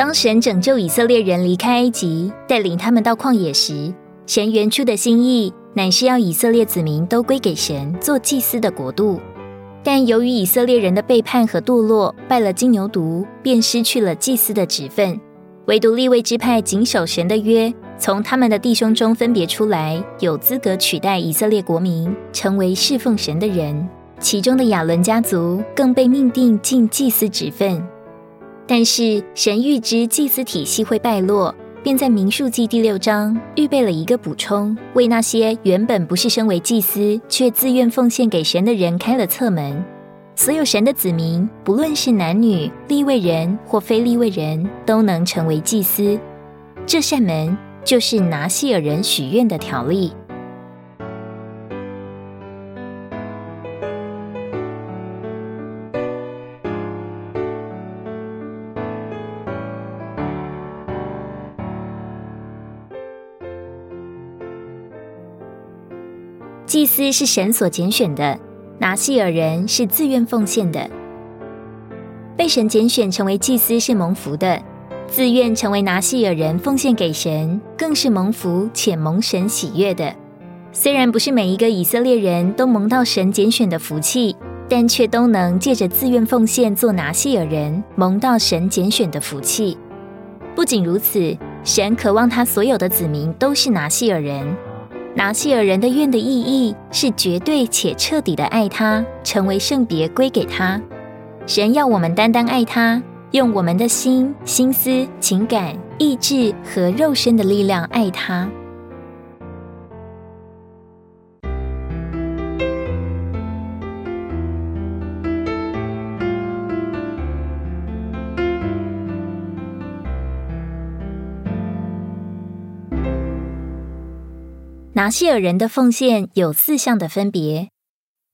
当神拯救以色列人离开埃及，带领他们到旷野时，神原初的心意乃是要以色列子民都归给神，做祭司的国度。但由于以色列人的背叛和堕落，拜了金牛犊，便失去了祭司的职分。唯独立位支派谨守神的约，从他们的弟兄中分别出来，有资格取代以色列国民，成为侍奉神的人。其中的亚伦家族更被命定尽祭司职分。但是神预知祭司体系会败落，便在民数记第六章预备了一个补充，为那些原本不是身为祭司却自愿奉献给神的人开了侧门。所有神的子民，不论是男女、立位人或非立位人，都能成为祭司。这扇门就是拿西尔人许愿的条例。祭司是神所拣选的，拿西尔人是自愿奉献的。被神拣选成为祭司是蒙福的，自愿成为拿西尔人奉献给神，更是蒙福且蒙神喜悦的。虽然不是每一个以色列人都蒙到神拣选的福气，但却都能借着自愿奉献做拿西尔人，蒙到神拣选的福气。不仅如此，神渴望他所有的子民都是拿西尔人。拿西尔人的愿的意义是绝对且彻底的爱他，成为圣别归给他。神要我们单单爱他，用我们的心、心思、情感、意志和肉身的力量爱他。拿西尔人的奉献有四项的分别：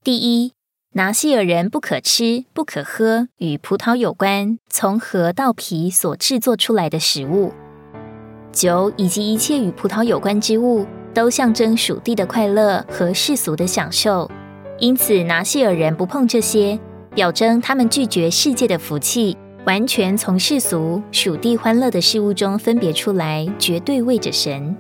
第一，拿西尔人不可吃、不可喝与葡萄有关、从核到皮所制作出来的食物；酒以及一切与葡萄有关之物，都象征属地的快乐和世俗的享受，因此拿西尔人不碰这些，表征他们拒绝世界的福气，完全从世俗、属地欢乐的事物中分别出来，绝对为着神。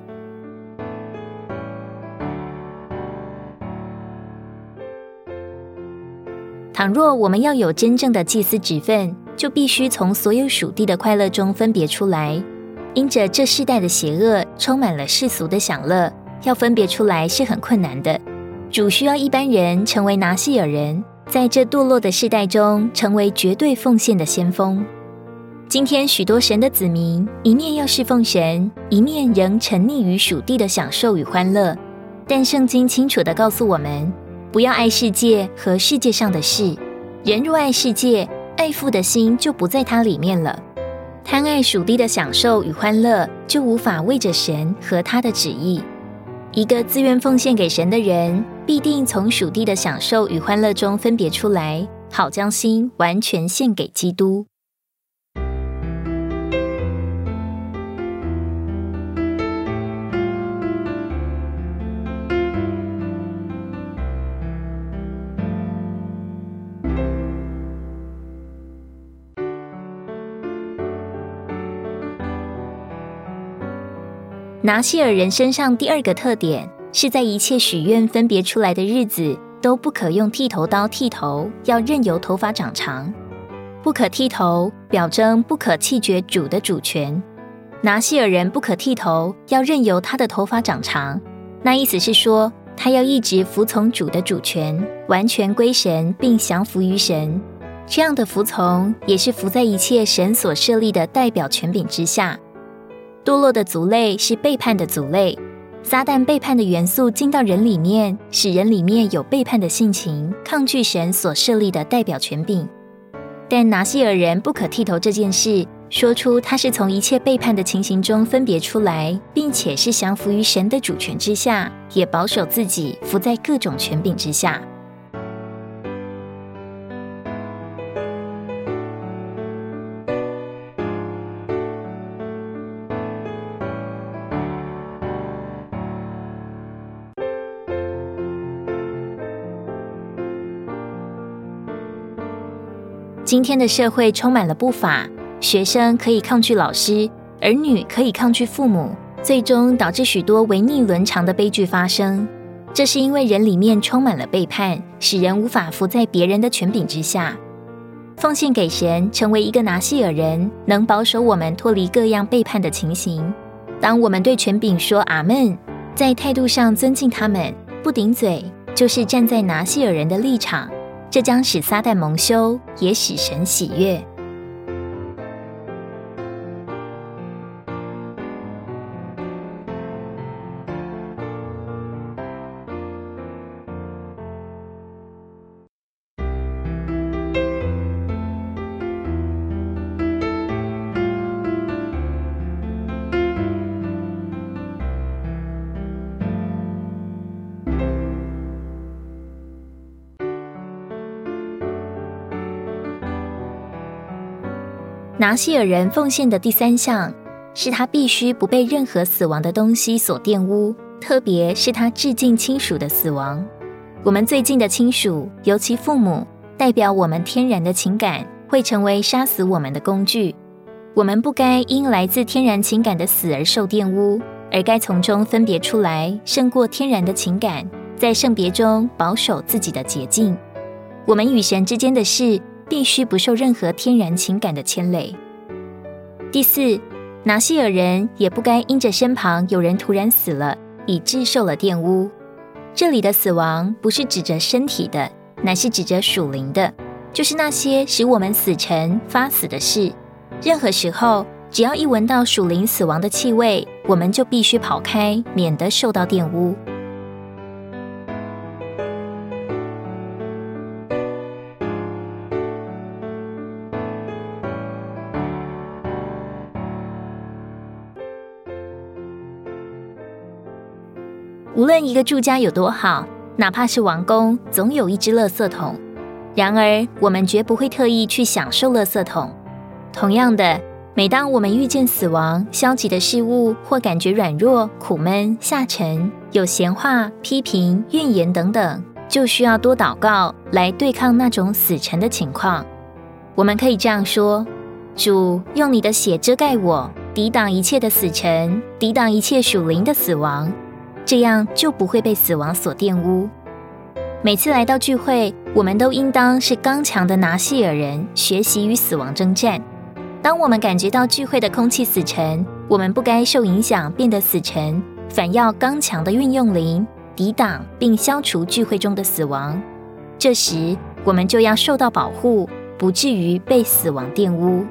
倘若我们要有真正的祭司职分，就必须从所有属地的快乐中分别出来。因着这世代的邪恶，充满了世俗的享乐，要分别出来是很困难的。主需要一般人成为拿西尔人，在这堕落的世代中，成为绝对奉献的先锋。今天许多神的子民，一面要侍奉神，一面仍沉溺于属地的享受与欢乐。但圣经清楚的告诉我们。不要爱世界和世界上的事。人若爱世界，爱父的心就不在它里面了。贪爱属地的享受与欢乐，就无法为着神和他的旨意。一个自愿奉献给神的人，必定从属地的享受与欢乐中分别出来，好将心完全献给基督。拿西尔人身上第二个特点，是在一切许愿分别出来的日子，都不可用剃头刀剃头，要任由头发长长。不可剃头，表征不可弃绝主的主权。拿西尔人不可剃头，要任由他的头发长长。那意思是说，他要一直服从主的主权，完全归神，并降服于神。这样的服从，也是服在一切神所设立的代表权柄之下。堕落的族类是背叛的族类，撒旦背叛的元素进到人里面，使人里面有背叛的性情，抗拒神所设立的代表权柄。但拿西尔人不可剃头这件事，说出他是从一切背叛的情形中分别出来，并且是降服于神的主权之下，也保守自己服在各种权柄之下。今天的社会充满了不法，学生可以抗拒老师，儿女可以抗拒父母，最终导致许多违逆伦常的悲剧发生。这是因为人里面充满了背叛，使人无法服在别人的权柄之下。奉献给神，成为一个拿西尔人，能保守我们脱离各样背叛的情形。当我们对权柄说阿门，在态度上尊敬他们，不顶嘴，就是站在拿西尔人的立场。这将使撒旦蒙羞，也使神喜悦。拿西尔人奉献的第三项，是他必须不被任何死亡的东西所玷污，特别是他致敬亲属的死亡。我们最近的亲属，尤其父母，代表我们天然的情感，会成为杀死我们的工具。我们不该因来自天然情感的死而受玷污，而该从中分别出来，胜过天然的情感，在圣别中保守自己的洁净。我们与神之间的事。必须不受任何天然情感的牵累。第四，拿西尔人也不该因着身旁有人突然死了，以致受了玷污。这里的死亡不是指着身体的，乃是指着属灵的，就是那些使我们死沉发死的事。任何时候，只要一闻到属灵死亡的气味，我们就必须跑开，免得受到玷污。无论一个住家有多好，哪怕是王宫，总有一只垃圾桶。然而，我们绝不会特意去享受垃圾桶。同样的，每当我们遇见死亡、消极的事物，或感觉软弱、苦闷、下沉，有闲话、批评、怨言等等，就需要多祷告来对抗那种死沉的情况。我们可以这样说：主，用你的血遮盖我，抵挡一切的死沉，抵挡一切属灵的死亡。这样就不会被死亡所玷污。每次来到聚会，我们都应当是刚强的拿西尔人，学习与死亡征战。当我们感觉到聚会的空气死沉，我们不该受影响变得死沉，反要刚强的运用灵，抵挡并消除聚会中的死亡。这时，我们就要受到保护，不至于被死亡玷污。